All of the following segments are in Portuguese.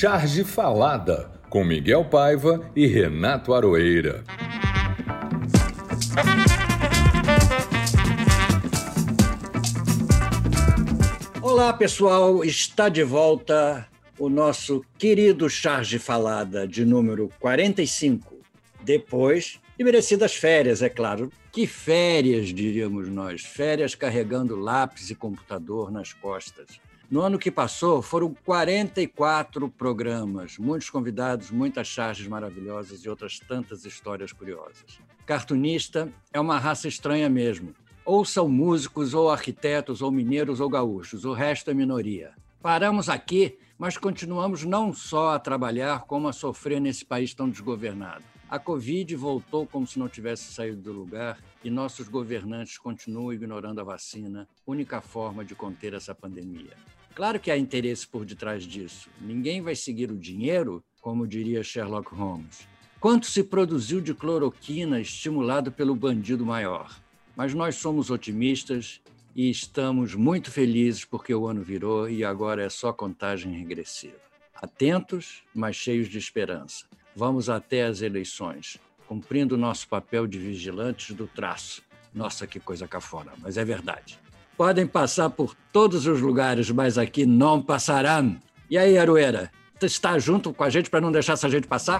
Charge Falada, com Miguel Paiva e Renato Aroeira. Olá, pessoal, está de volta o nosso querido Charge Falada de número 45. Depois de merecidas férias, é claro. Que férias, diríamos nós? Férias carregando lápis e computador nas costas. No ano que passou, foram 44 programas, muitos convidados, muitas charges maravilhosas e outras tantas histórias curiosas. Cartunista é uma raça estranha mesmo. Ou são músicos, ou arquitetos, ou mineiros, ou gaúchos. O resto é minoria. Paramos aqui mas continuamos não só a trabalhar, como a sofrer nesse país tão desgovernado. A Covid voltou como se não tivesse saído do lugar e nossos governantes continuam ignorando a vacina, única forma de conter essa pandemia. Claro que há interesse por detrás disso. Ninguém vai seguir o dinheiro, como diria Sherlock Holmes. Quanto se produziu de cloroquina estimulado pelo bandido maior? Mas nós somos otimistas e estamos muito felizes porque o ano virou e agora é só contagem regressiva. Atentos, mas cheios de esperança. Vamos até as eleições, cumprindo nosso papel de vigilantes do traço. Nossa, que coisa cafona, mas é verdade. Podem passar por todos os lugares, mas aqui não passarão. E aí, Arueira, está junto com a gente para não deixar essa gente passar?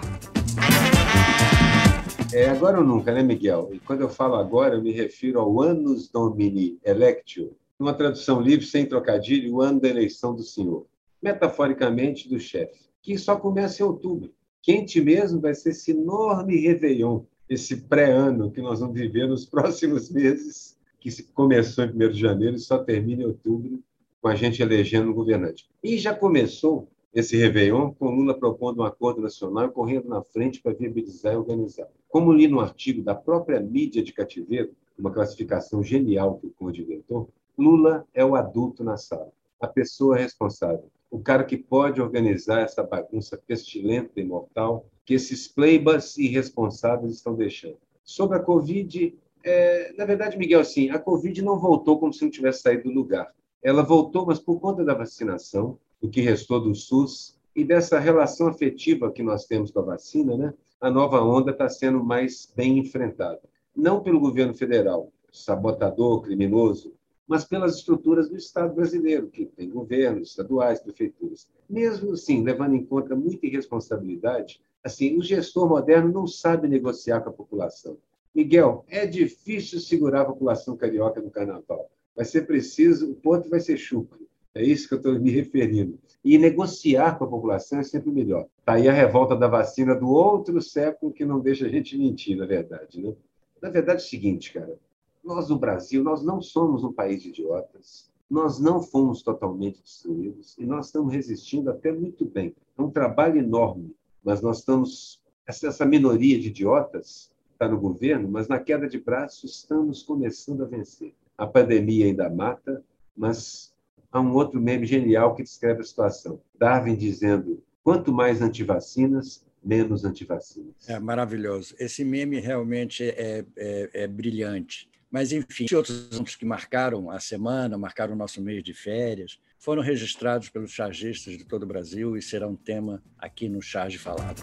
É agora ou nunca, né, Miguel? E quando eu falo agora, eu me refiro ao Annus Domini Electio, numa tradução livre, sem trocadilho, o ano da eleição do Senhor. Metaforicamente, do chefe, que só começa em outubro. Quente mesmo vai ser esse enorme Réveillon, esse pré-ano que nós vamos viver nos próximos meses, que começou em 1 de janeiro e só termina em outubro, com a gente elegendo um governante. E já começou esse Réveillon, com Lula propondo um acordo nacional e correndo na frente para viabilizar e organizar. Como li no artigo da própria mídia de cativeiro, uma classificação genial que o Conde inventou, Lula é o adulto na sala, a pessoa responsável, o cara que pode organizar essa bagunça pestilenta e mortal que esses pleibas irresponsáveis estão deixando. Sobre a Covid, é, na verdade, Miguel, sim, a Covid não voltou como se não tivesse saído do lugar. Ela voltou, mas por conta da vacinação, do que restou do SUS e dessa relação afetiva que nós temos com a vacina, né? a nova onda está sendo mais bem enfrentada. Não pelo governo federal, sabotador, criminoso, mas pelas estruturas do Estado brasileiro, que tem governos estaduais, prefeituras. Mesmo assim, levando em conta muita irresponsabilidade, assim, o gestor moderno não sabe negociar com a população. Miguel, é difícil segurar a população carioca no carnaval. Vai ser preciso, o ponto vai ser chucro. É isso que eu estou me referindo. E negociar com a população é sempre melhor. Está aí a revolta da vacina do outro século que não deixa a gente mentir, na verdade. Né? Na verdade é o seguinte, cara. Nós, no Brasil, nós não somos um país de idiotas. Nós não fomos totalmente destruídos e nós estamos resistindo até muito bem. É um trabalho enorme, mas nós estamos... Essa minoria de idiotas está no governo, mas na queda de braços estamos começando a vencer. A pandemia ainda mata, mas há um outro meme genial que descreve a situação. Darwin dizendo: quanto mais antivacinas, menos antivacinas. É maravilhoso. Esse meme realmente é, é, é brilhante. Mas, enfim, outros assuntos que marcaram a semana, marcaram o nosso mês de férias, foram registrados pelos chargistas de todo o Brasil e serão tema aqui no Charge Falado.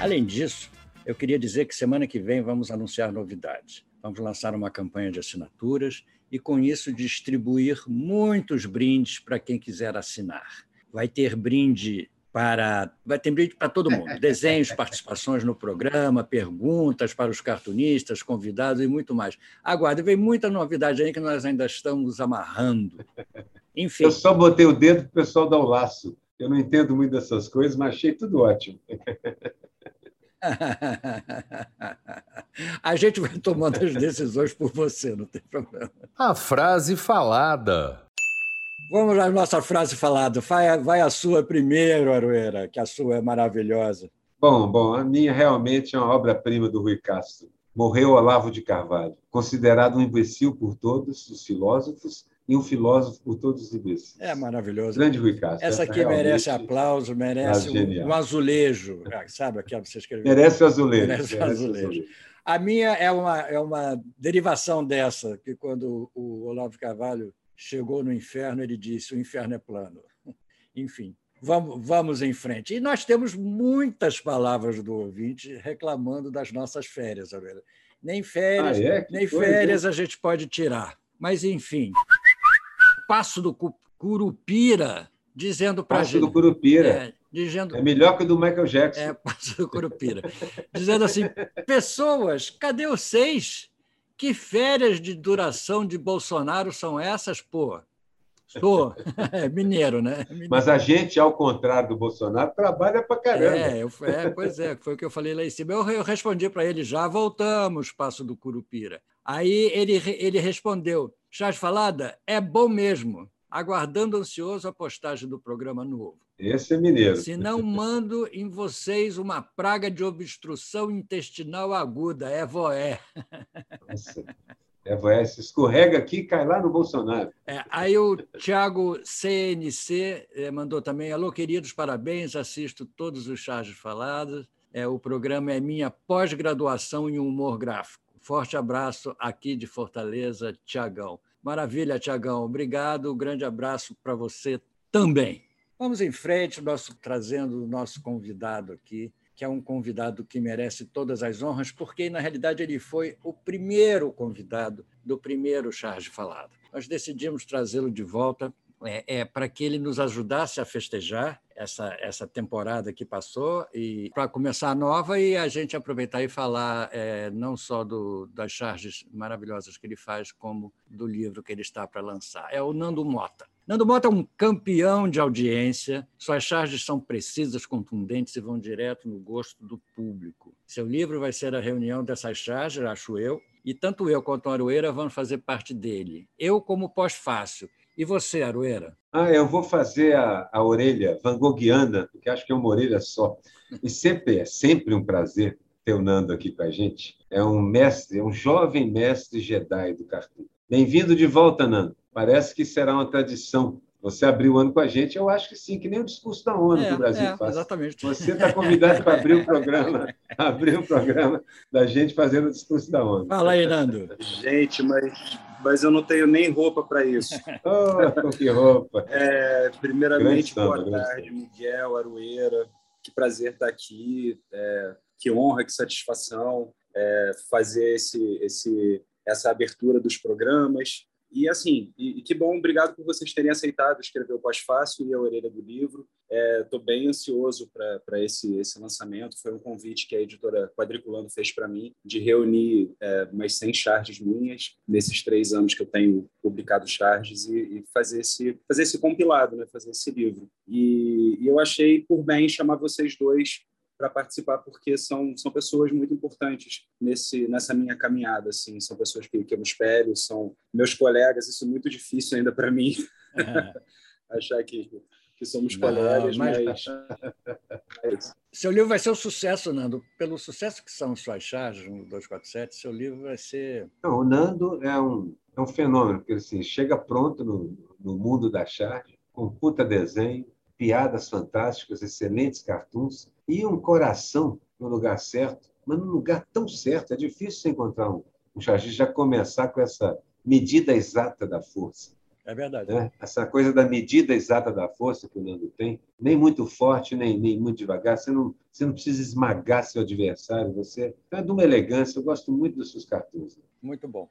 Além disso, eu queria dizer que semana que vem vamos anunciar novidades. Vamos lançar uma campanha de assinaturas e, com isso, distribuir muitos brindes para quem quiser assinar. Vai ter brinde para. Vai ter brinde para todo mundo: desenhos, participações no programa, perguntas para os cartunistas, convidados e muito mais. Aguarde, vem muita novidade aí que nós ainda estamos amarrando. Enfim. Eu só botei o dedo para o pessoal dar o laço. Eu não entendo muito dessas coisas, mas achei tudo ótimo. A gente vai tomando as decisões por você, não tem problema. A frase falada. Vamos lá, nossa frase falada. Vai, vai a sua primeiro, Aroeira, que a sua é maravilhosa. Bom, bom, a minha realmente é uma obra-prima do Rui Castro. Morreu Olavo de Carvalho, considerado um imbecil por todos os filósofos e um filósofo por todos os imbecis. É maravilhoso. Grande Rui Castro. Essa aqui merece aplauso, merece um, um, azulejo. Ah, sabe aquela que você escreveu? Merece o azulejo. Merece, merece azulejo. azulejo. A minha é uma, é uma derivação dessa, que quando o Olavo Carvalho chegou no inferno, ele disse: o inferno é plano. Enfim, Vamos, vamos em frente. E nós temos muitas palavras do ouvinte reclamando das nossas férias, Aurélia. Nem férias, ah, é? nem férias a gente pode tirar. Mas, enfim, Passo do Curupira dizendo para a gente. Passo do Curupira. É, dizendo, é melhor que o do Michael Jackson. É, Passo do Curupira. dizendo assim: pessoas, cadê os seis? Que férias de duração de Bolsonaro são essas, pô? Sou é mineiro, né? Mineiro. Mas a gente, ao contrário do Bolsonaro, trabalha para caramba. É, eu, é, pois é, foi o que eu falei lá em cima. Eu, eu respondi para ele, já voltamos, Passo do Curupira. Aí ele, ele respondeu, Chás Falada, é bom mesmo, aguardando ansioso a postagem do programa novo. Esse é mineiro. Se não mando em vocês uma praga de obstrução intestinal aguda, é voé. Nossa. É, se escorrega aqui e cai lá no Bolsonaro. É, aí o Tiago CNC é, mandou também: Alô, queridos, parabéns, assisto todos os charges falados. É, o programa é minha pós-graduação em humor gráfico. Forte abraço aqui de Fortaleza, Tiagão. Maravilha, Tiagão. Obrigado. Um grande abraço para você também. Vamos em frente, nosso, trazendo o nosso convidado aqui, que é um convidado que merece todas as honras, porque, na realidade, ele foi o primeiro convidado do primeiro Charge Falado. Nós decidimos trazê-lo de volta é, é para que ele nos ajudasse a festejar essa, essa temporada que passou e para começar a nova e a gente aproveitar e falar é, não só do, das charges maravilhosas que ele faz, como do livro que ele está para lançar. É o Nando Mota. Nando Mota é um campeão de audiência, suas charges são precisas, contundentes e vão direto no gosto do público. Seu livro vai ser a reunião dessas charges, acho eu, e tanto eu quanto a Aroeira vão fazer parte dele. Eu como pós-fácil. E você, Aroeira? Ah, eu vou fazer a, a orelha Van Goghiana, porque acho que é uma orelha só. E sempre é sempre um prazer ter o Nando aqui com a gente. É um mestre, é um jovem mestre Jedi do cartoon. Bem-vindo de volta, Nando. Parece que será uma tradição. Você abriu o ano com a gente, eu acho que sim, que nem o discurso da ONU é, que o Brasil é, faz. Exatamente. Você está convidado para abrir o programa, abrir o programa da gente fazendo o discurso da ONU. Fala aí, Nando. Gente, mas, mas eu não tenho nem roupa para isso. oh, que roupa! É, primeiramente, boa tarde, Miguel, Arueira. Que prazer estar aqui. É, que honra, que satisfação é, fazer esse, esse, essa abertura dos programas. E assim, e, e, que bom, obrigado por vocês terem aceitado escrever o pós-fácil e a orelha do livro. Estou é, bem ansioso para esse, esse lançamento. Foi um convite que a editora Quadriculando fez para mim, de reunir é, umas 100 charges minhas nesses três anos que eu tenho publicado charges e, e fazer, esse, fazer esse compilado, né? fazer esse livro. E, e eu achei por bem chamar vocês dois para participar porque são são pessoas muito importantes nesse nessa minha caminhada assim. São pessoas que, que eu me espelho são meus colegas. Isso é muito difícil ainda para mim é. achar que que somos Não, colegas mas... mas... seu livro vai ser um sucesso Nando. Pelo sucesso que são suas charges no 247 seu livro vai ser Não, o Nando é um é um fenômeno porque assim chega pronto no, no mundo da charge com puta desenho piadas fantásticas, excelentes cartoons e um coração no lugar certo, mas no lugar tão certo. É difícil você encontrar um, um chargista já começar com essa medida exata da força. É verdade. Né? Essa coisa da medida exata da força que o Nando tem, nem muito forte, nem, nem muito devagar. Você não, você não precisa esmagar seu adversário. Você é de uma elegância. Eu gosto muito dos seus cartoons. Muito bom.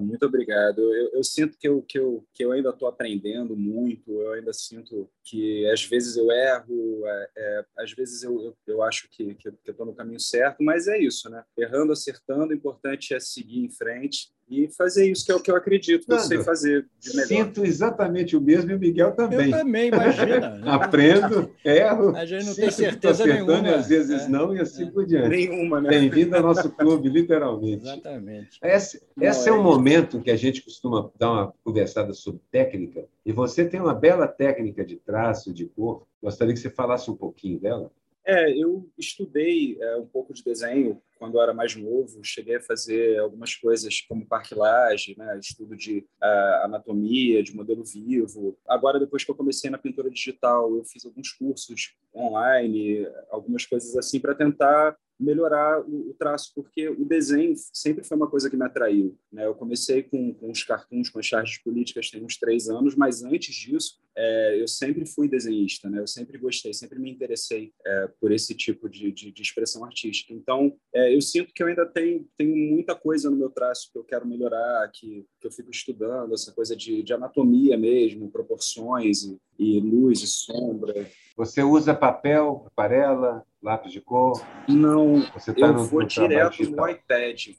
Muito obrigado. Eu, eu, sinto que eu, que eu, que eu ainda estou aprendendo muito, eu ainda sinto que às vezes eu erro, é, é, às vezes eu, eu, eu acho que, que eu estou no caminho certo, mas é isso, né? Errando, acertando, o importante é seguir em frente e fazer isso que é o que eu acredito que eu sei fazer de melhor. Sinto exatamente o mesmo e o Miguel também. Eu também, imagina. Aprendo, erro. A gente não tem certeza nenhuma. às vezes é, não, e assim é. por diante. Nenhuma, né? Bem-vindo ao nosso clube, literalmente. Exatamente. Esse, não, esse é, é um momento que a gente costuma dar uma conversada sobre técnica, e você tem uma bela técnica de traço, de cor. Gostaria que você falasse um pouquinho dela. É, eu estudei é, um pouco de desenho quando eu era mais novo. Cheguei a fazer algumas coisas como parquilagem, né, estudo de uh, anatomia, de modelo vivo. Agora, depois que eu comecei na pintura digital, eu fiz alguns cursos online, algumas coisas assim para tentar melhorar o, traço, porque o desenho sempre foi uma coisa que me atraiu. Né? Eu comecei com, com os cartoons, com as charges políticas, tem uns três anos, mas antes disso, é, eu sempre fui desenhista, né? Eu sempre gostei, sempre me interessei é, por esse tipo de, de, de expressão artística. Então, é, eu sinto que eu ainda tenho, tenho muita coisa no meu traço que eu quero melhorar, que, que eu fico estudando, essa coisa de, de anatomia mesmo, proporções e, e luz e sombra. Você usa papel, aquarela, lápis de cor? Não, tá eu no, vou no direto no iPad.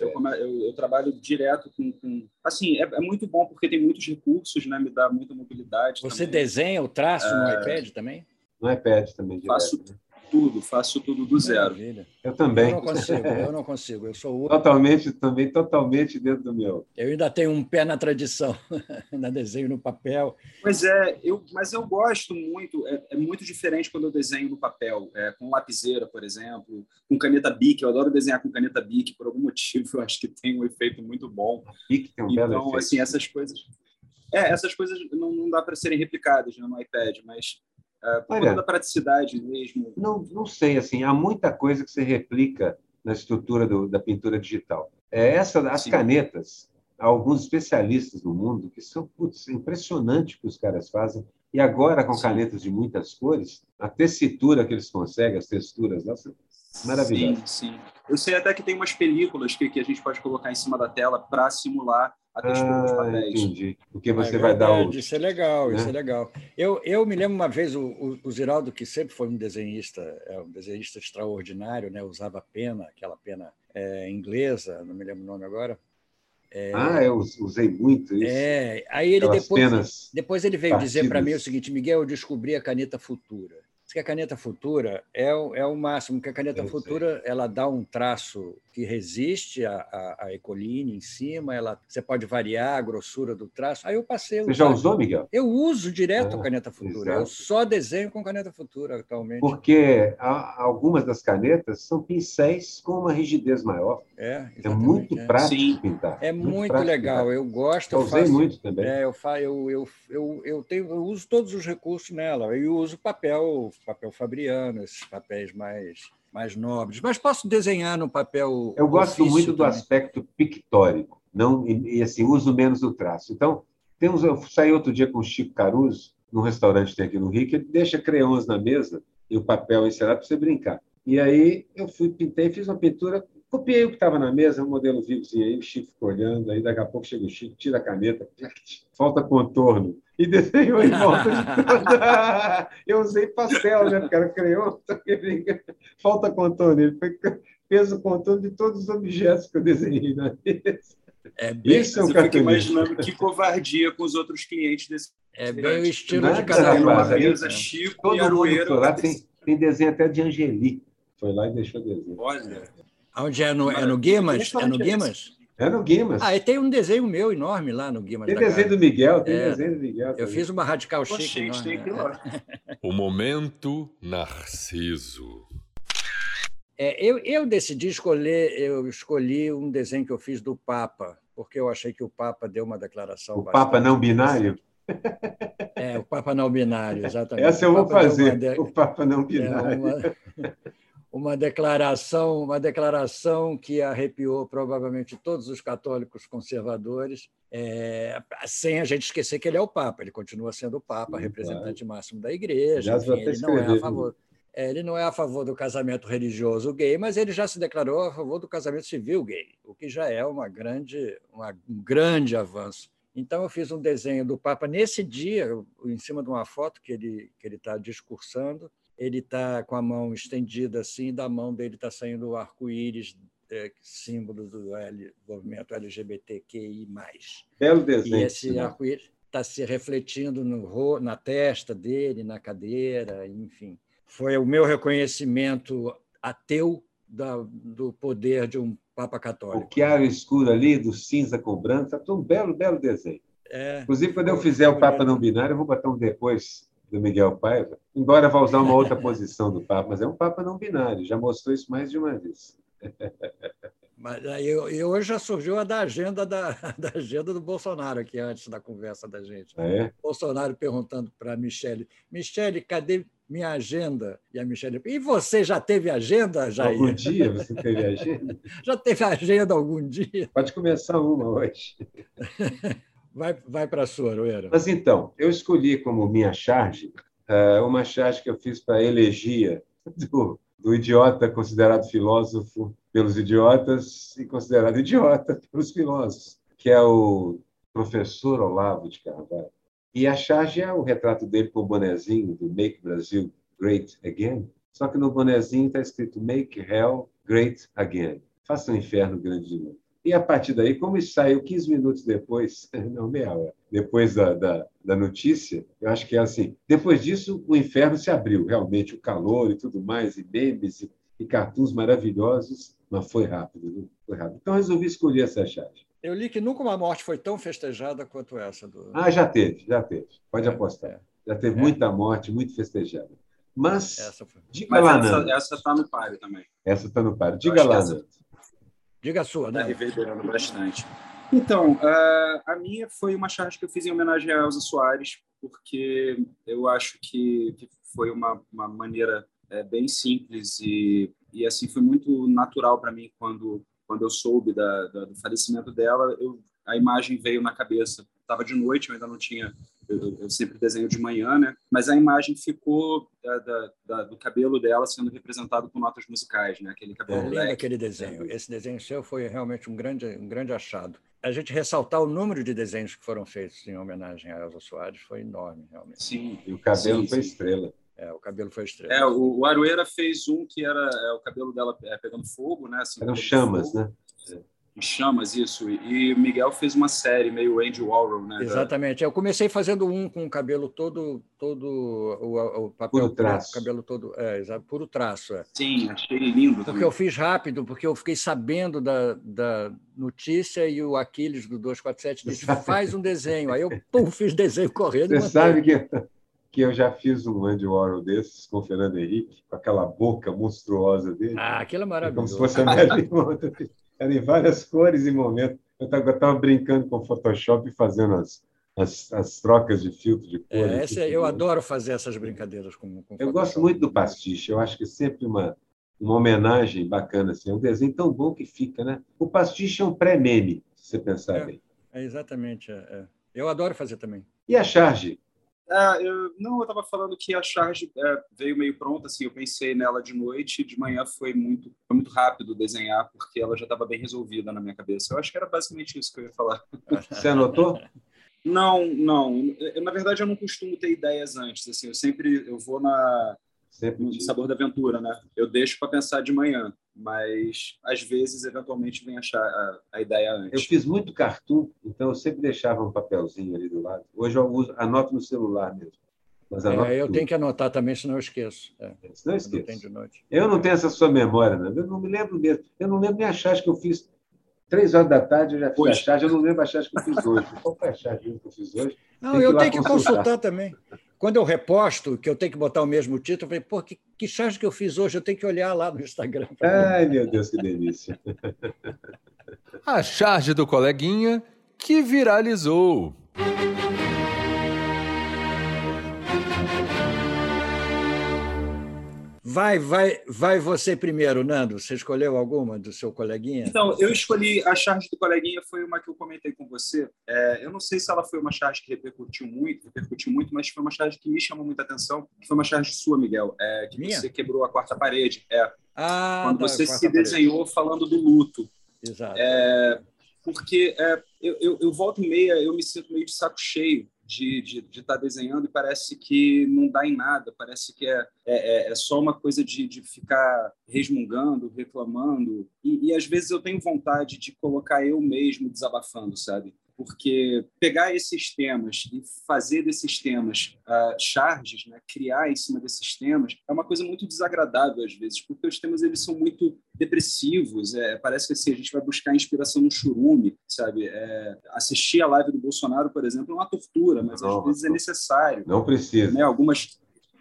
Eu, eu, eu, trabalho direto com. com assim, é, é, muito bom porque tem muitos recursos, né? Me dá muita mobilidade. Você também. desenha o traço é... no iPad também? No iPad também, direto. Faço, né? Tudo, faço tudo do zero. Maravilha. Eu também. Eu não consigo, eu não consigo. Eu sou o... totalmente, também totalmente dentro do meu. Eu ainda tenho um pé na tradição, na desenho no papel. Pois é, eu, mas eu gosto muito. É, é muito diferente quando eu desenho no papel, é, com lapiseira, por exemplo, com caneta Bic. Eu adoro desenhar com caneta Bic por algum motivo. Eu acho que tem um efeito muito bom. Bic tem um então, belo efeito. assim, essas coisas. É, essas coisas não, não dá para serem replicadas né, no iPad, mas é, por Olha, da praticidade mesmo? Não, não sei, assim, há muita coisa que se replica na estrutura do, da pintura digital. É essa, as Sim. canetas, há alguns especialistas no mundo que são putz, impressionante o que os caras fazem. E agora, com Sim. canetas de muitas cores, a tessitura que eles conseguem, as texturas lá, são maravilhosas. Sim, sim. Eu sei até que tem umas películas que, que a gente pode colocar em cima da tela para simular a textura ah, dos papéis. Entendi. Porque você é vai dar. Isso é legal, né? isso é legal. Eu, eu me lembro uma vez, o, o, o Ziraldo, que sempre foi um desenhista, é um desenhista extraordinário, né? usava pena, aquela pena é, inglesa, não me lembro o nome agora. É, ah, eu usei muito isso. É, aí ele depois, depois ele veio partidas. dizer para mim o seguinte, Miguel, eu descobri a caneta futura que a caneta futura é o, é o máximo, que a caneta eu futura sei. ela dá um traço que resiste à, à, à, ecoline em cima, ela, você pode variar a grossura do traço. Aí eu passei. Você já usou, Miguel? Eu uso direto ah, a caneta futura. Exato. Eu só desenho com caneta futura atualmente. Porque algumas das canetas são pincéis com uma rigidez maior. É, é muito é. prático Sim. pintar. É muito, muito legal. Pintar. Eu gosto. Eu, eu usei faço, muito também. É, eu, faço, eu, eu, eu, eu, tenho, eu uso todos os recursos nela. Eu uso papel, papel fabriano, esses papéis mais mais nobres. Mas posso desenhar no papel. Eu gosto muito do aspecto pictórico, não e, e, assim uso menos o traço. Então temos, eu saí outro dia com o Chico Caruso num restaurante que tem aqui no Rio que ele deixa creões na mesa e o papel encerado para você brincar. E aí eu fui pintei, fiz uma pintura, copiei o que estava na mesa, um modelo vivozinho aí, o Chico ficou olhando, aí daqui a pouco chega o Chico, tira a caneta, falta contorno e desenhou em volta de toda. Eu usei pastel, né? Porque era creio, falta contorno. Ele fez o contorno de todos os objetos que eu desenhei na mesa. É bem, Isso é um eu fico imaginando que covardia com os outros clientes desse. É bem o estilo Nada, de cada. Uma mesa, Chico Todo e Aroeira. Lá tem, tem desenho até de Angeli. Foi lá e deixou desenho. Olha. Onde é no, é no Guimas? É no Guimas? É no Guimas. Ah, e tem um desenho meu enorme lá no Guimas. Tem desenho do Miguel, tem é, desenho do Miguel. Eu fiz uma radical chique. o momento Narciso. É, eu, eu decidi escolher, eu escolhi um desenho que eu fiz do Papa, porque eu achei que o Papa deu uma declaração. O Papa não binário? É, o Papa não binário, exatamente. Essa eu vou fazer, o Papa não binário. É uma uma declaração, uma declaração que arrepiou provavelmente todos os católicos conservadores, é, sem a gente esquecer que ele é o Papa, ele continua sendo o Papa, Sim, representante claro. máximo da Igreja. Enfim, ele não é a favor. É, ele não é a favor do casamento religioso gay, mas ele já se declarou a favor do casamento civil gay, o que já é uma grande, uma, um grande avanço. Então, eu fiz um desenho do Papa nesse dia, em cima de uma foto que ele que ele está discursando, ele está com a mão estendida assim, da mão dele está saindo o arco-íris, é, símbolo do L, movimento LGBTQI+. Belo desenho. E esse arco-íris está se refletindo no, na testa dele, na cadeira, enfim. Foi o meu reconhecimento ateu da, do poder de um Papa Católico. O chiaro escuro ali, do cinza com branco, está um belo, belo desenho. É, Inclusive, quando eu fizer o Papa não binário, eu vou botar um depois do Miguel Paiva, embora vá usar uma outra posição do Papa, mas é um Papa não binário, já mostrou isso mais de uma vez. Mas aí hoje já surgiu a da agenda da, da agenda do Bolsonaro aqui antes da conversa da gente. Ah, é? Bolsonaro perguntando para a Michele, Michele, cadê minha agenda? E a Michele, e você já teve agenda, Jair? Algum dia você teve agenda? já teve agenda algum dia? Pode começar uma hoje. Vai, vai para a sua, Aroeira. Mas então, eu escolhi como minha charge uh, uma charge que eu fiz para a elegia do, do idiota considerado filósofo pelos idiotas e considerado idiota pelos filósofos, que é o professor Olavo de Carvalho. E a charge é o retrato dele com o bonezinho do Make Brasil Great Again, só que no bonezinho está escrito Make Hell Great Again. Faça o um inferno grande de novo. E a partir daí, como isso saiu 15 minutos depois, não meia hora, depois da, da, da, notícia, eu acho que é assim. Depois disso, o inferno se abriu, realmente, o calor e tudo mais, e memes e, e cartoons maravilhosos, mas foi rápido, viu? foi rápido. Então, resolvi escolher essa charge. Eu li que nunca uma morte foi tão festejada quanto essa. Do... Ah, já teve, já teve. Pode é, apostar. É. Já teve é. muita morte, muito festejada. Mas, essa foi... diga Mas lá, essa, essa está no páreo também. Essa está no páreo. Diga lá, essa... Diga a sua, né? Está reverberando bastante. Então, uh, a minha foi uma charge que eu fiz em homenagem a Elza Soares, porque eu acho que, que foi uma, uma maneira é, bem simples e, e assim foi muito natural para mim quando quando eu soube da, da, do falecimento dela, eu, a imagem veio na cabeça. Estava de noite, eu ainda não tinha. Eu, eu, sempre desenho de manhã, né? Mas a imagem ficou da, da, do cabelo dela sendo representado com notas musicais, né? Aquele cabelo. É lindo aquele desenho. Esse desenho seu foi realmente um grande, um grande achado. A gente ressaltar o número de desenhos que foram feitos em homenagem a Elza Soares foi enorme, realmente. Sim. E o cabelo sim, foi sim. estrela. É, o cabelo foi estrela. É, o, o Arueira fez um que era é, o cabelo dela é, pegando fogo, né? Assim, Eram chamas, fogo. né? Chamas, isso. E o Miguel fez uma série meio Andy Warhol, né? Exatamente. Eu comecei fazendo um com o cabelo todo, todo o, o papel puro traço. o cabelo todo, é, puro traço. É. Sim, achei lindo. Porque também. eu fiz rápido, porque eu fiquei sabendo da, da notícia e o Aquiles do 247 disse: faz um desenho. Aí eu pum, fiz desenho correndo. Você sabe que que eu já fiz um Andy Warhol desses com o Fernando Henrique, com aquela boca monstruosa dele. Ah, aquilo é maravilhoso. Como se fosse a Monroe. Era em várias cores e momentos. Eu estava brincando com o Photoshop e fazendo as, as, as, trocas de filtro de cores. É, essa, eu adoro fazer essas brincadeiras com, com Eu gosto muito do pastiche. Eu acho que é sempre uma, uma homenagem bacana. Assim. É um desenho tão bom que fica, né? O pastiche é um pré-meme, se você pensar é, bem. É, exatamente. É, é. Eu adoro fazer também. E a charge? É, eu, não, eu estava falando que a charge é, veio meio pronta, assim, eu pensei nela de noite, de manhã foi muito, foi muito rápido desenhar, porque ela já estava bem resolvida na minha cabeça. Eu acho que era basicamente isso que eu ia falar. Você anotou? Não, não. Eu, na verdade, eu não costumo ter ideias antes. Assim, eu sempre eu vou na sempre no sabor da aventura, né? Eu deixo para pensar de manhã, mas às vezes, eventualmente, vem achar a, a, ideia antes. Eu fiz muito cartoon, então eu sempre deixava um papelzinho ali do lado. Hoje eu uso, anoto no celular mesmo. Mas é, eu tudo. tenho que anotar também, senão eu esqueço. É. Senão eu esqueço. Eu não tenho essa sua memória, né? Eu não me lembro mesmo. Eu não lembro nem a charge que eu fiz. Três horas da tarde eu já fiz hoje. a charge, eu não lembro a charge que eu fiz hoje. Qual foi a charge que eu fiz hoje? Não, eu tenho que consultar. consultar também. Quando eu reposto, que eu tenho que botar o mesmo título, eu falei, pô, que, que charge que eu fiz hoje? Eu tenho que olhar lá no Instagram. Ai, meu Deus, que delícia. A charge do coleguinha que viralizou. Vai, vai, vai você primeiro, Nando. Você escolheu alguma do seu coleguinha? Então, eu escolhi a charge do coleguinha, foi uma que eu comentei com você. É, eu não sei se ela foi uma charge que repercutiu muito, repercutiu muito, mas foi uma charge que me chamou muita atenção, que foi uma charge sua, Miguel, é, que Minha? você quebrou a quarta parede. É, ah, quando você se desenhou parede. falando do luto. Exato. É, porque é, eu, eu, eu volto meia, eu me sinto meio de saco cheio de estar de, de tá desenhando e parece que não dá em nada, parece que é, é, é, é só uma coisa de, de ficar resmungando, reclamando. E, e às vezes eu tenho vontade de colocar eu mesmo desabafando, sabe? Porque pegar esses temas e fazer desses temas uh, charges, né, criar em cima desses temas, é uma coisa muito desagradável às vezes, porque os temas eles são muito depressivos, é, parece que assim, a gente vai buscar inspiração no churume, sabe? É, assistir a live do Bolsonaro, por exemplo, é uma tortura, mas às vezes é necessário. Não precisa. Né? Algumas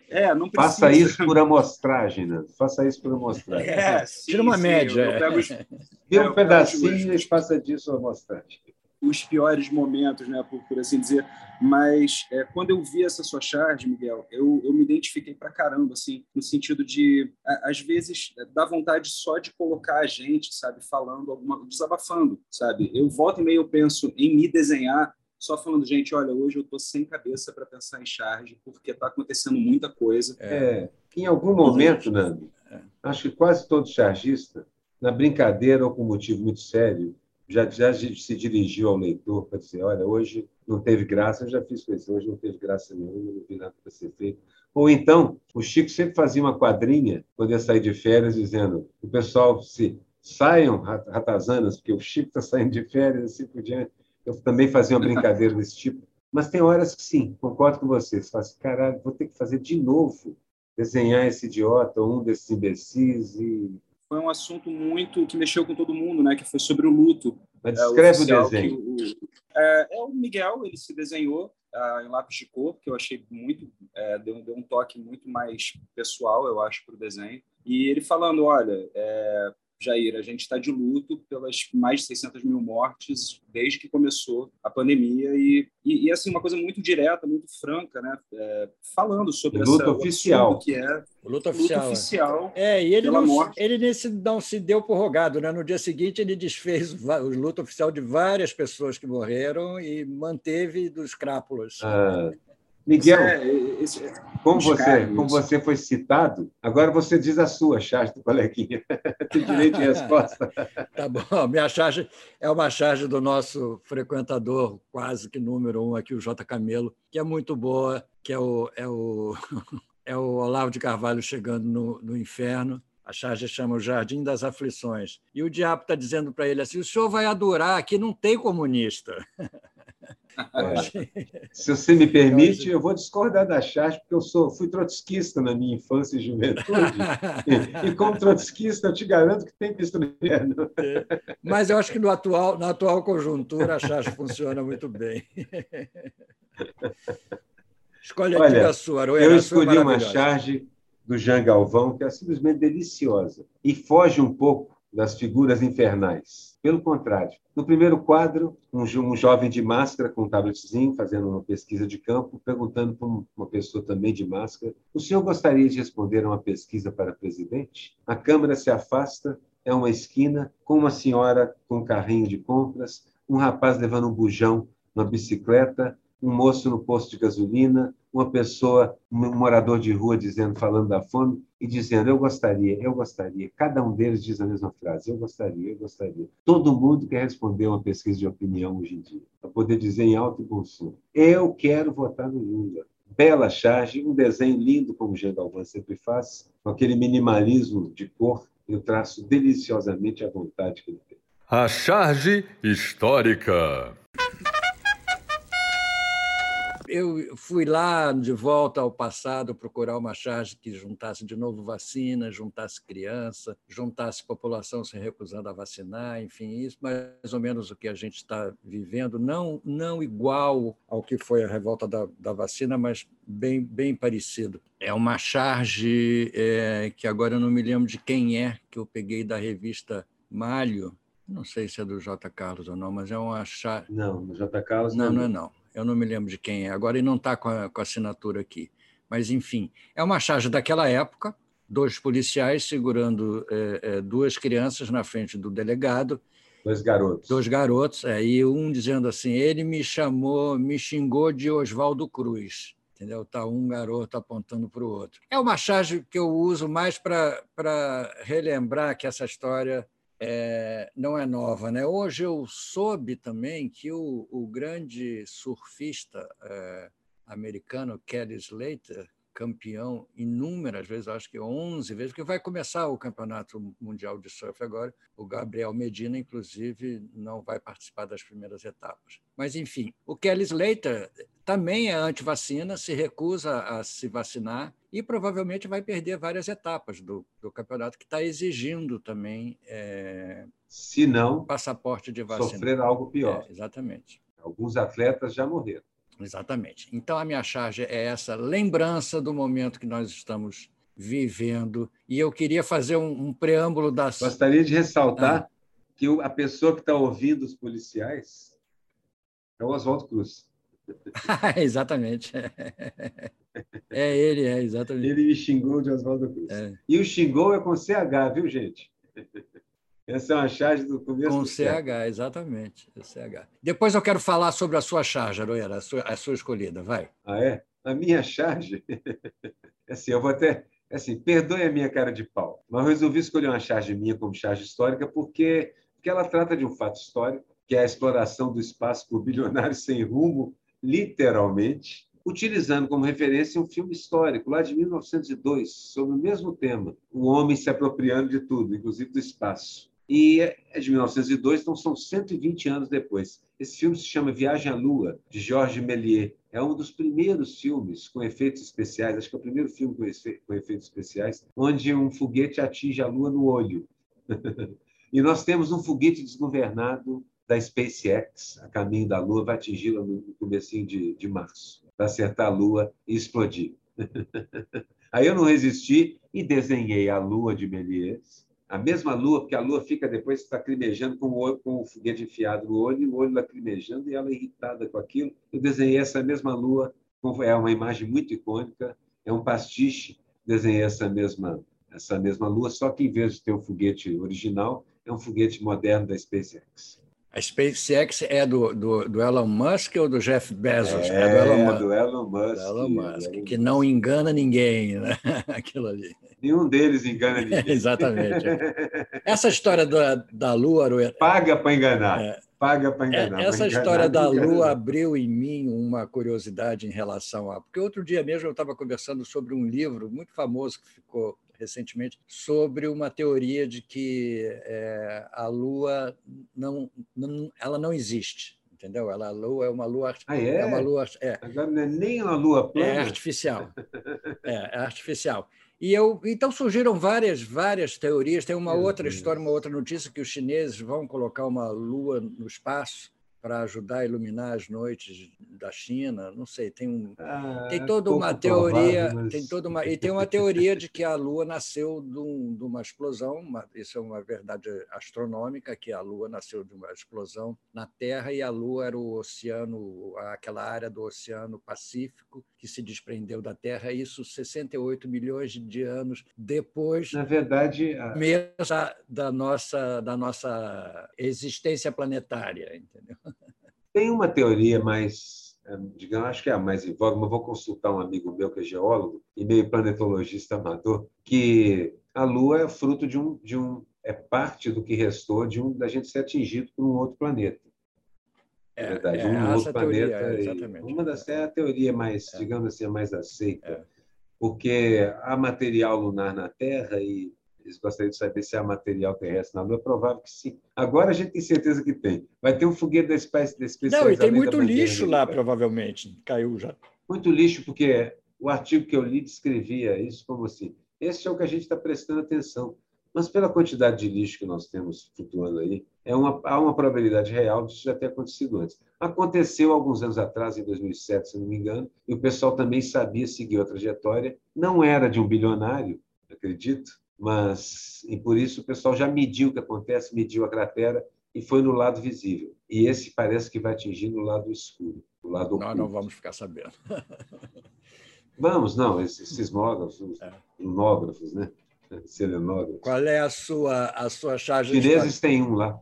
é, não precisa. Faça isso por amostragem, né? Faça isso por amostragem. É, sim, Tira uma sim, média. Eu, eu pego, Vê um pedacinho e faça disso amostragem os piores momentos, né, por, por assim dizer. Mas é, quando eu vi essa sua charge, Miguel, eu, eu me identifiquei para caramba, assim, no sentido de, às vezes, dá vontade só de colocar a gente, sabe, falando alguma, desabafando, sabe. Eu volto e meio eu penso em me desenhar só falando, gente, olha, hoje eu estou sem cabeça para pensar em charge, porque está acontecendo muita coisa. É, em algum momento, Nando, é. acho que quase todo chargista, na brincadeira ou com motivo muito sério, já, já se dirigiu ao leitor para dizer, olha, hoje não teve graça, eu já fiz coisa, hoje não teve graça nenhuma, não vi nada para ser feito. Ou então, o Chico sempre fazia uma quadrinha, quando ia sair de férias, dizendo, o pessoal se saiam ratazanas, porque o Chico está saindo de férias, assim por diante. Eu também fazia uma brincadeira desse tipo. Mas tem horas que sim, concordo com você. Você fala assim, caralho, vou ter que fazer de novo, desenhar esse idiota, um desses imbecis e foi um assunto muito que mexeu com todo mundo, né? Que foi sobre o luto. Mas descreve é, o, o desenho. O, é, é, o Miguel, ele se desenhou uh, em lápis de cor, que eu achei muito, é, deu, deu, um toque muito mais pessoal, eu acho, para o desenho. E ele falando, olha, é, Jair, a gente está de luto pelas mais de 600 mil mortes desde que começou a pandemia e, e, e assim uma coisa muito direta, muito franca, né? É, falando sobre luto essa, oficial que é o luto oficial. Luto oficial é, e ele não, ele nesse não se deu por rogado, né? No dia seguinte ele desfez o luto oficial de várias pessoas que morreram e manteve dos crápulas. Ah. Miguel, é, esse, é, como, você, como você foi citado, agora você diz a sua charge do coleguinha. Tem direito de resposta. tá bom. Minha charge é uma charge do nosso frequentador, quase que número um aqui, o J. Camelo, que é muito boa, que é o, é o, é o Olavo de Carvalho chegando no, no inferno. A charge chama o Jardim das Aflições. E o diabo está dizendo para ele assim: o senhor vai adorar, aqui não tem comunista. É. Se você me permite, eu vou discordar da Charge, porque eu sou, fui trotskista na minha infância e juventude. e, e como trotskista, eu te garanto que tem cristiano. É. Mas eu acho que no atual, na atual conjuntura a Charge funciona muito bem. Escolhe aqui a sua, Aroeira, Eu escolhi é uma charge do Jean Galvão, que é simplesmente deliciosa, e foge um pouco das figuras infernais. Pelo contrário, no primeiro quadro, um, um jovem de máscara com um tabletzinho fazendo uma pesquisa de campo, perguntando para uma pessoa também de máscara: O senhor gostaria de responder a uma pesquisa para presidente? A câmera se afasta, é uma esquina, com uma senhora com um carrinho de compras, um rapaz levando um bujão, uma bicicleta, um moço no posto de gasolina, uma pessoa, um morador de rua dizendo, falando da fome e dizendo, eu gostaria, eu gostaria. Cada um deles diz a mesma frase, eu gostaria, eu gostaria. Todo mundo quer responder uma pesquisa de opinião hoje em dia, para poder dizer em alto e bom som, eu quero votar no Lula. Bela charge, um desenho lindo, como o Jean Galvão sempre faz, com aquele minimalismo de cor e o traço deliciosamente à vontade que ele tem. A charge histórica eu fui lá de volta ao passado procurar uma charge que juntasse de novo vacina, juntasse criança, juntasse população se recusando a vacinar, enfim, isso mais ou menos o que a gente está vivendo, não, não igual ao que foi a revolta da, da vacina, mas bem, bem parecido. É uma charge é, que agora eu não me lembro de quem é, que eu peguei da revista Malho, não sei se é do J. Carlos ou não, mas é uma charge. Não, do J. Carlos não. Não, não é não eu não me lembro de quem é, agora ele não está com, com a assinatura aqui. Mas, enfim, é uma charge daquela época, dois policiais segurando é, é, duas crianças na frente do delegado. Dois garotos. Dois garotos, é, e um dizendo assim: ele me chamou, me xingou de Oswaldo Cruz. Entendeu? Está um garoto apontando para o outro. É uma charge que eu uso mais para relembrar que essa história é, não é nova. Né? Hoje eu soube também que o, o grande surfista é, americano Kelly Slater, campeão inúmeras vezes, acho que 11 vezes, porque vai começar o Campeonato Mundial de Surf agora. O Gabriel Medina, inclusive, não vai participar das primeiras etapas. Mas, enfim, o Kelly Slater também é anti-vacina, se recusa a se vacinar e provavelmente vai perder várias etapas do, do campeonato, que está exigindo também é, se não passaporte de vacina. Sofrer algo pior. É, exatamente. Alguns atletas já morreram. Exatamente. Então, a minha charge é essa lembrança do momento que nós estamos vivendo. E eu queria fazer um, um preâmbulo das. Gostaria de ressaltar ah. que a pessoa que está ouvindo os policiais é o Oswaldo Cruz. exatamente. É ele, é, exatamente. Ele me xingou de Oswaldo Cruz. É. E o xingou é com CH, viu, gente? Essa é uma charge do começo Com do CH, exatamente. CH. Depois eu quero falar sobre a sua charge, Aroeira, a sua, a sua escolhida. Vai. Ah, é? A minha charge? assim, eu vou até. Assim, perdoe a minha cara de pau, mas eu resolvi escolher uma charge minha como charge histórica porque, porque ela trata de um fato histórico, que é a exploração do espaço por bilionários sem rumo, literalmente, utilizando como referência um filme histórico, lá de 1902, sobre o mesmo tema, o homem se apropriando de tudo, inclusive do espaço. E é de 1902, então são 120 anos depois. Esse filme se chama Viagem à Lua, de Georges Méliès. É um dos primeiros filmes com efeitos especiais, acho que é o primeiro filme com, com efeitos especiais, onde um foguete atinge a Lua no olho. e nós temos um foguete desgovernado da SpaceX, a caminho da Lua, vai atingi-la no comecinho de, de março, para acertar a Lua e explodir. Aí eu não resisti e desenhei a Lua de Méliès, a mesma lua, porque a lua fica depois lacrimejando com o, olho, com o foguete enfiado no olho, o olho lacrimejando, e ela irritada com aquilo. Eu desenhei essa mesma lua, é uma imagem muito icônica, é um pastiche, desenhei essa mesma, essa mesma lua, só que em vez de ter o foguete original, é um foguete moderno da SpaceX. A SpaceX é do, do, do, Elon Musk ou do Jeff Bezos? É, é do, Elon, do Elon Musk. Elon Musk, Elon que não engana ninguém, né? Aquilo ali. Nenhum deles engana ninguém. Exatamente. Essa história da, da Lua. Paga para enganar. É, Paga para enganar. Essa enganar, história da Lua abriu em mim uma curiosidade em relação a. Porque outro dia mesmo eu estava conversando sobre um livro muito famoso que ficou recentemente sobre uma teoria de que é, a Lua não, não, ela não existe, entendeu? Ela, a Lua é uma Lua ah, é? é uma Lua é, agora não é nem uma Lua plana. É artificial, é, é artificial. E eu, então surgiram várias, várias teorias. Tem uma outra história, uma outra notícia que os chineses vão colocar uma lua no espaço para ajudar a iluminar as noites da China, não sei, tem um ah, tem toda uma teoria, provável, mas... tem toda uma e tem uma teoria de que a Lua nasceu de, um, de uma explosão, uma, isso é uma verdade astronômica, que a Lua nasceu de uma explosão na Terra e a Lua era o oceano, aquela área do Oceano Pacífico que se desprendeu da Terra, isso 68 milhões de anos depois. Na verdade, a... mesmo da nossa da nossa existência planetária, entendeu? Tem uma teoria mais, é, digamos, acho que é a mais em voga, mas vou consultar um amigo meu que é geólogo e meio planetologista amador, que a Lua é fruto de um, de um é parte do que restou de um da gente ser atingido por um outro planeta. É, verdade, é, um outro planeta. Teoria, exatamente. Uma das é a teoria mais, é. digamos assim, a mais aceita, é. porque há material lunar na Terra e eles gostariam de saber se há material terrestre na Lua. É provável que sim. Agora a gente tem certeza que tem. Vai ter um foguete da espécie da espécie. Não, e tem muito lixo lá, provavelmente. Caiu já. Muito lixo, porque o artigo que eu li descrevia isso como assim. Esse é o que a gente está prestando atenção. Mas pela quantidade de lixo que nós temos flutuando aí, é uma, há uma probabilidade real disso já ter acontecido antes. Aconteceu alguns anos atrás, em 2007, se não me engano, e o pessoal também sabia seguir a trajetória. Não era de um bilionário, acredito, mas e por isso o pessoal já mediu o que acontece, mediu a cratera e foi no lado visível. E esse parece que vai atingir no lado escuro, no lado oculto. Nós não vamos ficar sabendo. vamos, não, esses sismógrafos, é. lunógrafos, né? Selenógrafos. Qual é a sua, a sua charge Os chineses têm um lá.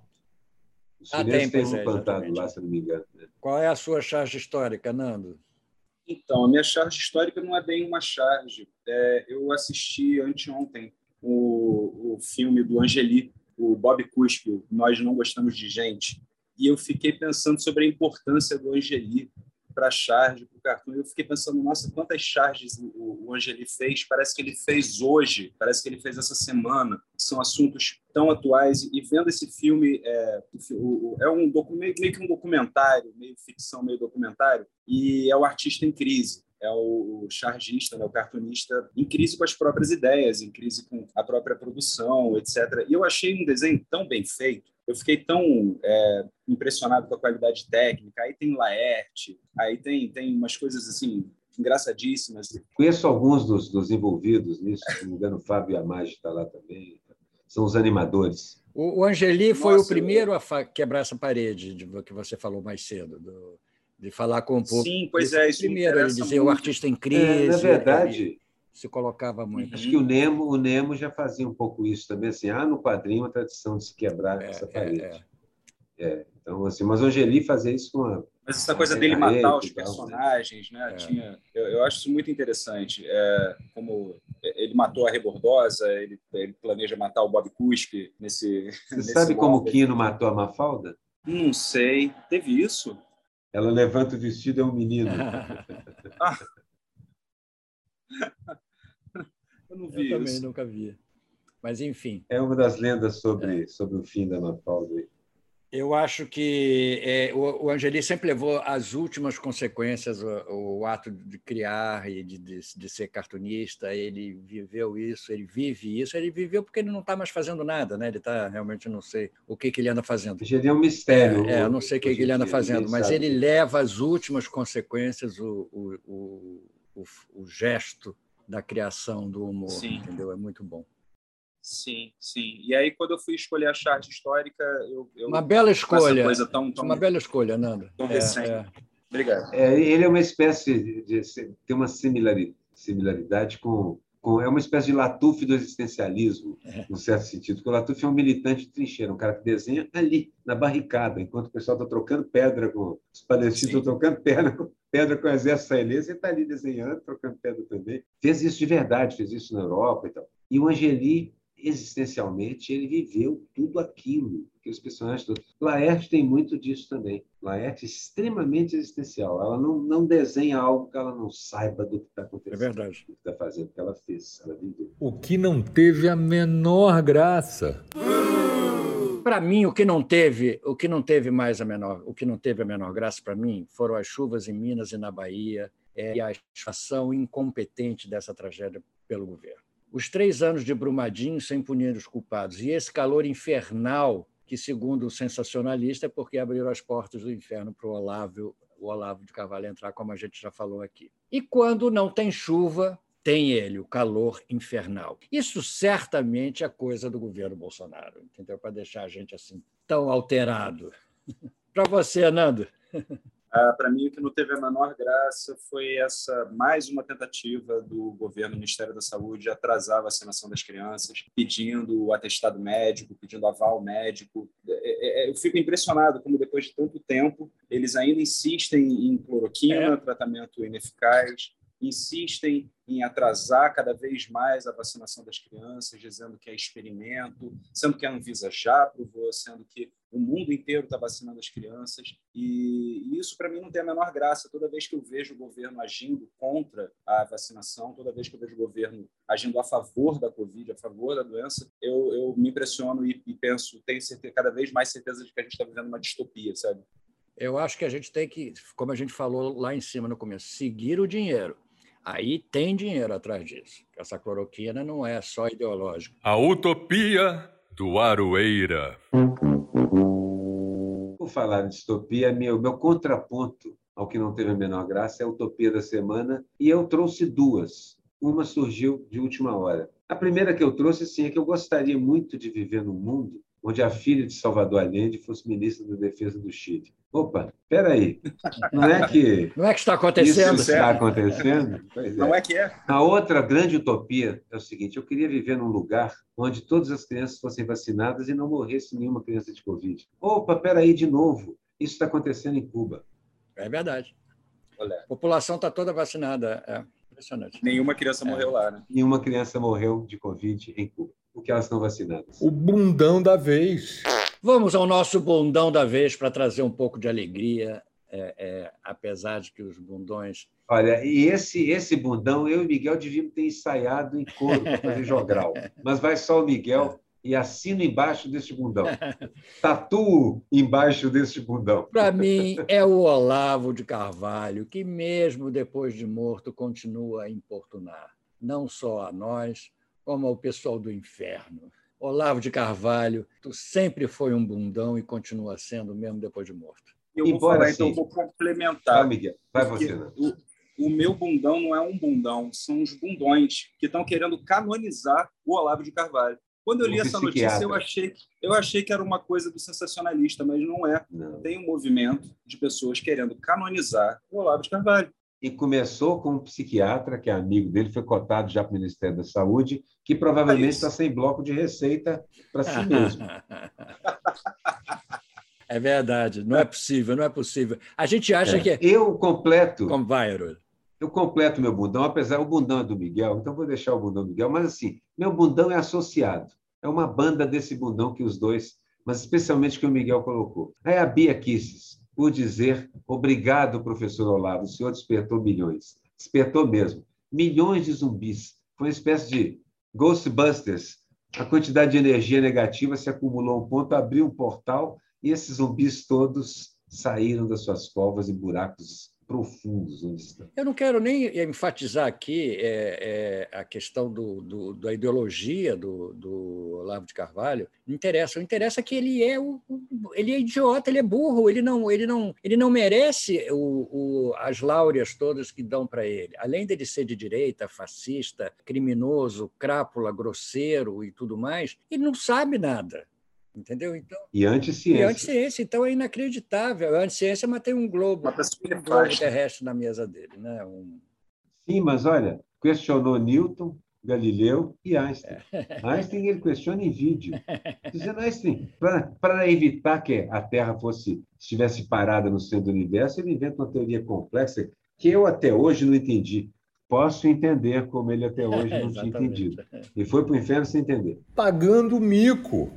Os ah, chineses tem, têm um é, plantado lá, se não me engano. Né? Qual é a sua charge histórica, Nando? Então, a minha charge histórica não é bem uma charge. É, eu assisti anteontem o, o filme do Angeli, o Bob Cuspe, Nós Não Gostamos de Gente. E eu fiquei pensando sobre a importância do Angeli para a charge, para o cartoon. Eu fiquei pensando, nossa, quantas charges o, o Angeli fez? Parece que ele fez hoje, parece que ele fez essa semana. São assuntos tão atuais. E vendo esse filme, é, é um meio, meio que um documentário, meio ficção, meio documentário, e é o artista em crise é o chargista, né, o cartunista, em crise com as próprias ideias, em crise com a própria produção, etc. E eu achei um desenho tão bem feito, eu fiquei tão é, impressionado com a qualidade técnica. Aí tem Laerte, aí tem, tem umas coisas assim engraçadíssimas. Conheço alguns dos, dos envolvidos nisso, se não me engano, o Fábio Amage está lá também. São os animadores. O, o Angeli foi Nossa, o primeiro eu... a quebrar essa parede de, que você falou mais cedo, do, de falar com o povo. Sim, pois é. Isso primeiro, ele dizer muito. o artista em crise. É, na verdade, se colocava muito. Acho que o Nemo, o Nemo já fazia um pouco isso também, assim, há no quadrinho a tradição de se quebrar é, essa é, parede. É, é. então, assim, mas o Angeli fazia isso com a. Mas essa coisa dele matar os personagens, né? É. Tinha, eu, eu, acho isso muito interessante. É, como ele matou a Rebordosa, ele, ele planeja matar o Bob Cuspe nesse. Você nesse sabe como o Quino matou a Mafalda? Não sei. Teve isso? Ela levanta o vestido, é um menino. ah. Eu não vi Eu também nunca vi. Mas, enfim. É uma das lendas sobre, é. sobre o fim da Mafalda. Eu acho que é, o, o Angeli sempre levou às últimas consequências o, o ato de criar e de, de, de, ser cartunista. Ele viveu isso, ele vive isso. Ele viveu porque ele não está mais fazendo nada, né? Ele está realmente não sei o que, que ele anda fazendo. Angeli é um mistério. É, é eu não sei o que, que ele anda fazendo, mas ele leva às últimas consequências o, o, o, o gesto da criação do humor, Sim. entendeu? É muito bom. Sim, sim. E aí, quando eu fui escolher a charge histórica, eu. eu uma bela escolha. Coisa tão, tão, uma bela escolha, Nando. Tão é, É. Obrigado. É, ele é uma espécie de. tem uma similaridade com, com. É uma espécie de Latuf do existencialismo, é. num certo sentido. Porque o Latuf é um militante de trincheira, um cara que desenha ali, na barricada, enquanto o pessoal está trocando pedra com. Os palestinos estão trocando pedra com, pedra com o exército israelense, ele está ali desenhando, trocando pedra também. Fez isso de verdade, fez isso na Europa e tal. E o Angeli existencialmente, ele viveu tudo aquilo, aqueles personagens todos. Laerte tem muito disso também. Laerte é extremamente existencial. Ela não, não desenha algo que ela não saiba do que está acontecendo. É verdade. Do que está fazendo, o que ela fez, ela viveu. O que não teve a menor graça. Para mim, o que não teve, o que não teve mais a menor, o que não teve a menor graça para mim, foram as chuvas em Minas e na Bahia é, e a ação incompetente dessa tragédia pelo governo os três anos de Brumadinho sem punir os culpados e esse calor infernal que, segundo o sensacionalista, é porque abriram as portas do inferno para o Olavo, o Olavo de Carvalho entrar, como a gente já falou aqui. E quando não tem chuva, tem ele, o calor infernal. Isso certamente é coisa do governo Bolsonaro, entendeu? Para deixar a gente assim tão alterado. para você, Nando. Ah, para mim, o que não teve a menor graça foi essa mais uma tentativa do governo, Ministério da Saúde, de atrasar a vacinação das crianças, pedindo o atestado médico, pedindo aval médico. É, é, é, eu fico impressionado como, depois de tanto tempo, eles ainda insistem em cloroquina, é. tratamento ineficaz, insistem em atrasar cada vez mais a vacinação das crianças, dizendo que é experimento, sendo que a Anvisa já aprovou, sendo que o mundo inteiro está vacinando as crianças. E isso, para mim, não tem a menor graça. Toda vez que eu vejo o governo agindo contra a vacinação, toda vez que eu vejo o governo agindo a favor da Covid, a favor da doença, eu, eu me impressiono e, e penso, tenho certeza, cada vez mais certeza de que a gente está vivendo uma distopia, sabe? Eu acho que a gente tem que, como a gente falou lá em cima no começo, seguir o dinheiro Aí tem dinheiro atrás disso. Essa cloroquina não é só ideológica. A utopia do Aroeira. Por falar em distopia, meu, meu contraponto ao que não teve a menor graça é a utopia da semana, e eu trouxe duas. Uma surgiu de última hora. A primeira que eu trouxe, sim, é que eu gostaria muito de viver num mundo onde a filha de Salvador Allende fosse ministra da Defesa do Chile. Opa, peraí, não é que... Não é que está acontecendo. Isso está acontecendo? Pois não é. é que é. A outra grande utopia é o seguinte, eu queria viver num lugar onde todas as crianças fossem vacinadas e não morresse nenhuma criança de Covid. Opa, peraí, de novo, isso está acontecendo em Cuba. É verdade. Olha. A população está toda vacinada, é impressionante. Nenhuma criança é. morreu lá, né? Nenhuma criança morreu de Covid em Cuba porque elas estão vacinadas. O bundão da vez. Vamos ao nosso bundão da vez para trazer um pouco de alegria, é, é, apesar de que os bundões. Olha, e esse, esse bundão, eu e Miguel devíamos ter ensaiado em coro para fazer jogral. Mas vai só o Miguel e assino embaixo deste bundão. Tatuo embaixo deste bundão. Para mim, é o Olavo de Carvalho, que, mesmo depois de morto, continua a importunar, não só a nós, como ao pessoal do inferno. Olavo de Carvalho, tu sempre foi um bundão e continua sendo, mesmo depois de morto. Eu vou Embora falar, então eu vou complementar. Vai, Miguel. Vai você. O, o meu bundão não é um bundão, são os bundões que estão querendo canonizar o Olavo de Carvalho. Quando eu li essa notícia, eu achei, eu achei que era uma coisa do sensacionalista, mas não é. Não. Tem um movimento de pessoas querendo canonizar o Olavo de Carvalho. E começou com um psiquiatra, que é amigo dele, foi cotado já para o Ministério da Saúde, que provavelmente está sem bloco de receita para si mesmo. É verdade, não é possível, não é possível. A gente acha é. que. É eu completo. Como vai, Haroldo? Eu completo meu bundão, apesar o bundão é do Miguel, então vou deixar o bundão do Miguel, mas assim, meu bundão é associado. É uma banda desse bundão que os dois, mas especialmente que o Miguel colocou. Aí a Bia Kisses, por dizer obrigado, professor Olavo, o senhor despertou milhões. Despertou mesmo. Milhões de zumbis. Foi uma espécie de Ghostbusters. A quantidade de energia negativa se acumulou a um ponto, abriu um portal e esses zumbis todos saíram das suas covas e buracos profundos onde estão. Eu não quero nem enfatizar aqui é, é, a questão do, do, da ideologia do, do Olavo de Carvalho. Não interessa. O interessa é que ele é o, ele é idiota, ele é burro, ele não, ele não, ele não merece o, o as láureas todas que dão para ele. Além dele ser de direita, fascista, criminoso, crápula, grosseiro e tudo mais, ele não sabe nada. Entendeu? Então, e anticiência. E anticiência, então é inacreditável. A anticiência, mas tem um globo, um globo terrestre na mesa dele. Né? Um... Sim, mas olha, questionou Newton, Galileu e Einstein. É. Einstein ele questiona em vídeo. Dizendo, Einstein, para evitar que a Terra fosse estivesse parada no centro do universo, ele inventa uma teoria complexa que eu até hoje não entendi. Posso entender como ele até hoje não tinha entendido. E foi para o inferno sem entender. Pagando mico.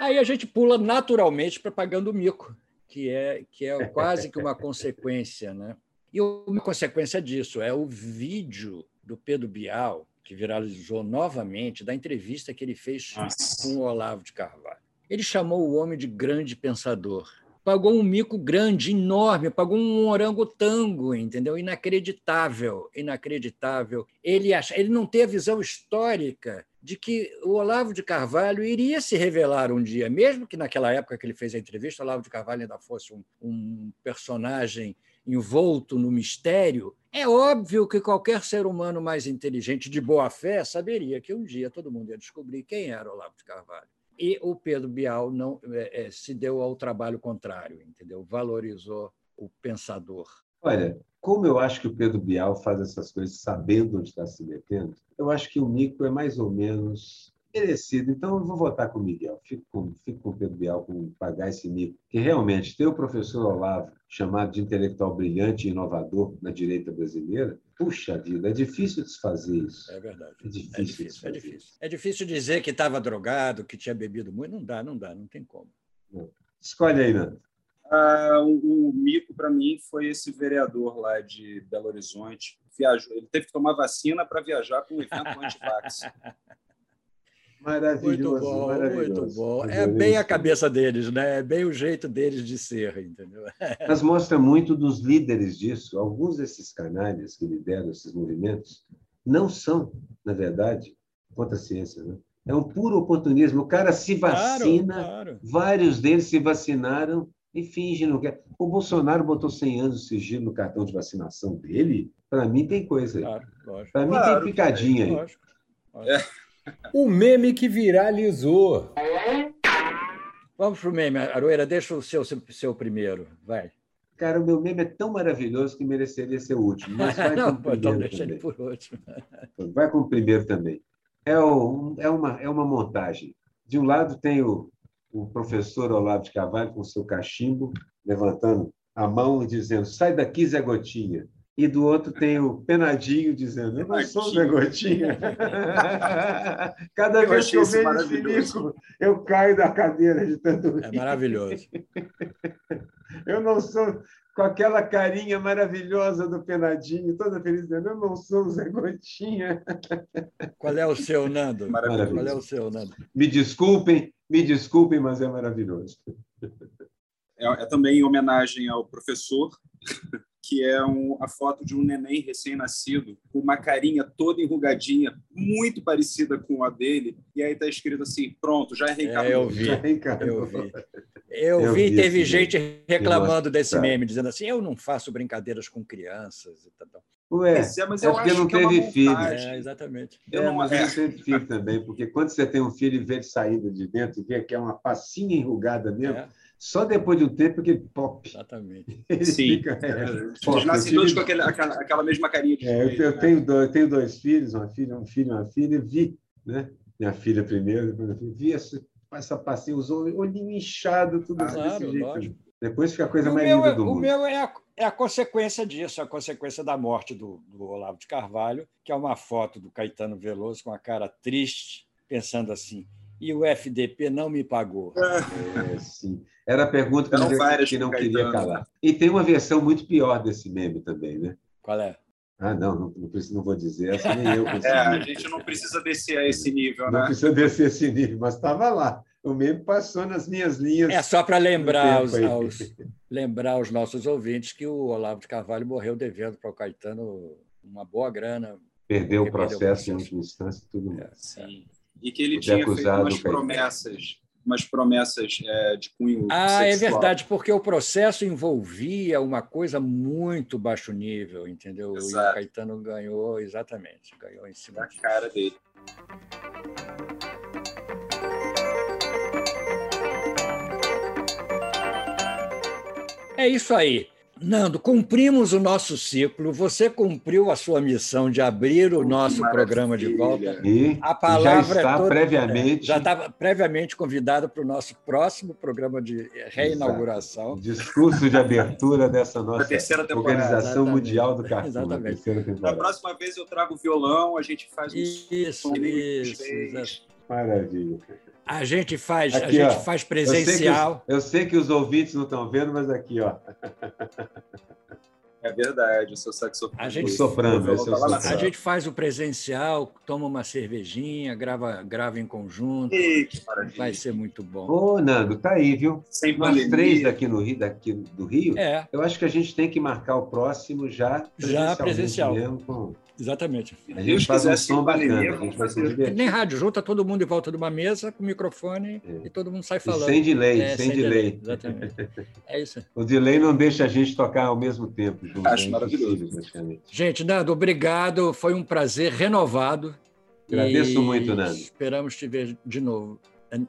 Aí a gente pula naturalmente para pagando mico, que é, que é quase que uma consequência. Né? E uma consequência disso é o vídeo do Pedro Bial, que viralizou novamente, da entrevista que ele fez Nossa. com o Olavo de Carvalho. Ele chamou o homem de grande pensador. Pagou um mico grande, enorme, pagou um orangotango, entendeu? Inacreditável, inacreditável. Ele, acha, ele não tem a visão histórica de que o Olavo de Carvalho iria se revelar um dia, mesmo que naquela época que ele fez a entrevista, o Olavo de Carvalho ainda fosse um, um personagem envolto no mistério, é óbvio que qualquer ser humano mais inteligente, de boa fé, saberia que um dia todo mundo ia descobrir quem era Olavo de Carvalho. E o Pedro Bial não é, é, se deu ao trabalho contrário, entendeu? Valorizou o pensador. Olha, como eu acho que o Pedro Bial faz essas coisas sabendo onde está se metendo, eu acho que o Nico é mais ou menos merecido. Então, eu vou votar com o Miguel. Fico com, fico com o Pedro Bial com pagar esse Nico. Que realmente ter o professor Olavo chamado de intelectual brilhante e inovador na direita brasileira, puxa vida, é difícil desfazer isso. É verdade. É difícil. É difícil, é difícil. é difícil dizer que estava drogado, que tinha bebido muito. Não dá, não dá, não tem como. Escolhe aí, Nando. Ah, o, o mico para mim foi esse vereador lá de Belo Horizonte. Viajou, ele teve que tomar vacina para viajar para um evento anti-vax. Maravilhoso, muito bom, maravilhoso. Muito bom. É bem a cabeça deles, né? É bem o jeito deles de ser, entendeu? Mas mostra muito dos líderes disso. Alguns desses canalhas que lideram esses movimentos não são, na verdade, contra a ciência, né? É um puro oportunismo. O cara se vacina, claro, claro. vários deles se vacinaram e finge não quer. O Bolsonaro botou 100 anos de sigilo no cartão de vacinação dele. Para mim tem coisa aí. Claro, Para mim claro, tem picadinha aí. Lógico, lógico. É. O meme que viralizou. Vamos para o meme. Aroeira, deixa o seu, seu primeiro. Vai. Cara, o meu meme é tão maravilhoso que mereceria ser o último. Mas vai não, com o então deixa ele por último. Vai com o primeiro também. É, o, é, uma, é uma montagem. De um lado tem o, o professor Olavo de Carvalho com seu cachimbo, levantando a mão e dizendo: sai daqui, Zé Gotinha. E do outro tem o Penadinho dizendo: Eu não sou Zé Gotinha. Cada eu vez que eu vejo esse livro, eu caio da cadeira de tanto rir. É maravilhoso. eu não sou com aquela carinha maravilhosa do Penadinho, toda feliz, dizendo: Eu não sou o Zé Gotinha. Qual é o seu, Nando? Maravilhoso. Qual é o seu, Nando? Me desculpem, me desculpem, mas é maravilhoso. É, é também em homenagem ao professor que é um, a foto de um neném recém-nascido, com uma carinha toda enrugadinha, muito parecida com a dele, e aí está escrito assim: pronto, já reencarnou. É, eu vi, eu vi. Eu, eu vi, vi teve gente reclamando desse meme, dizendo assim: eu não faço brincadeiras com crianças e tal. Ué, é, mas eu é porque não é teve é filho. É, exatamente. Eu não, mas é. não teve filho também, porque quando você tem um filho e vê ele saído de dentro e vê que é uma passinha enrugada mesmo, é Só depois de um tempo que pop. Exatamente. Ele Sim. Fica, é, Eles nascem todos com aquele, aquela, aquela mesma carinha de é, eu, eu, né? tenho dois, eu tenho dois filhos, uma filha, um filho e uma filha, vi, né? Minha filha primeiro, vi essa, essa passinha, os olhinhos inchados, tudo ah, claro, desse jeito. Lógico. Depois fica a coisa o mais linda é, do mundo. O meu é a, é a consequência disso, a consequência da morte do, do Olavo de Carvalho, que é uma foto do Caetano Veloso com a cara triste, pensando assim, e o FDP não me pagou. É, sim. Era a pergunta que, não, que não queria calar. E tem uma versão muito pior desse meme também, né? Qual é? Ah, não, não, não, não vou dizer, essa nem eu É, a gente não precisa descer a esse nível, né? Não precisa descer a esse nível, mas estava lá. O meme passou nas minhas linhas. É só para lembrar, os, aos, lembrar os nossos ouvintes que o Olavo de Carvalho morreu devendo para o Caetano uma boa grana. Perdeu o processo, perdeu o processo em última instância tudo é, Sim. E que ele tinha feito umas promessas umas promessas é, de cunho Ah, é sexual. é verdade, porque o processo envolvia uma coisa muito baixo nível, entendeu? Exato. E o Caetano ganhou, exatamente, ganhou em cima da cara dele. É isso aí. Nando, cumprimos o nosso ciclo. Você cumpriu a sua missão de abrir o nosso programa de volta. E a palavra já está é toda, previamente. Já estava previamente convidado para o nosso próximo programa de reinauguração. Exato. Discurso de abertura dessa nossa Organização Exatamente. Mundial do Cartoon. Exatamente. Da próxima vez eu trago violão, a gente faz um isso, som isso, isso. Maravilha. A gente faz, aqui, a gente ó, faz presencial. Eu sei, que os, eu sei, que os, ouvintes não estão vendo, mas aqui, ó. É verdade, o seu saxofone. A gente, soprando, esse é o A gente faz o presencial, toma uma cervejinha, grava, grava em conjunto. Vai ser muito bom. Ô, Nando, tá aí, viu? Sem Nós pandemia. três daqui no Rio, daqui do Rio. É. Eu acho que a gente tem que marcar o próximo já já presencial. Mesmo, com Exatamente. A gente faz um som bacana. A gente fazer... Nem rádio, junta todo mundo em volta de uma mesa com microfone é. e todo mundo sai falando. E sem delay, é, sem, sem delay. delay. Exatamente. É isso. O delay não deixa a gente tocar ao mesmo tempo. Junto, Acho é maravilhoso. Gente, Nando, obrigado. Foi um prazer renovado. Agradeço muito, Nando. Esperamos te ver de novo.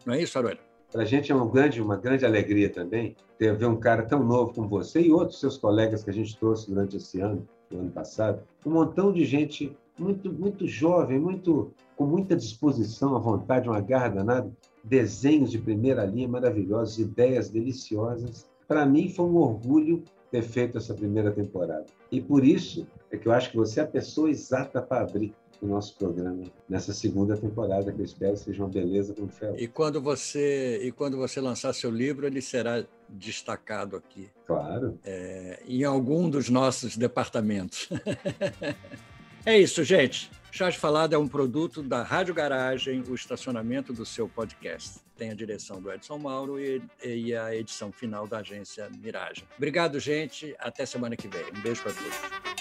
Não é isso, Aroeira? Para a gente é uma grande, uma grande alegria também ter ver um cara tão novo como você e outros seus colegas que a gente trouxe durante esse ano no ano passado, um montão de gente muito, muito jovem, muito com muita disposição, à vontade, uma garra danada, desenhos de primeira linha maravilhosos, ideias deliciosas. Para mim foi um orgulho ter feito essa primeira temporada. E por isso é que eu acho que você é a pessoa exata para abrir o nosso programa nessa segunda temporada, que eu espero seja uma beleza como foi. E quando você e quando você lançar seu livro, ele será destacado aqui. Claro. É, em algum dos nossos departamentos. é isso, gente. Chá Falado é um produto da Rádio Garagem, o estacionamento do seu podcast. Tem a direção do Edson Mauro e, e a edição final da agência Miragem. Obrigado, gente. Até semana que vem. Um beijo para todos.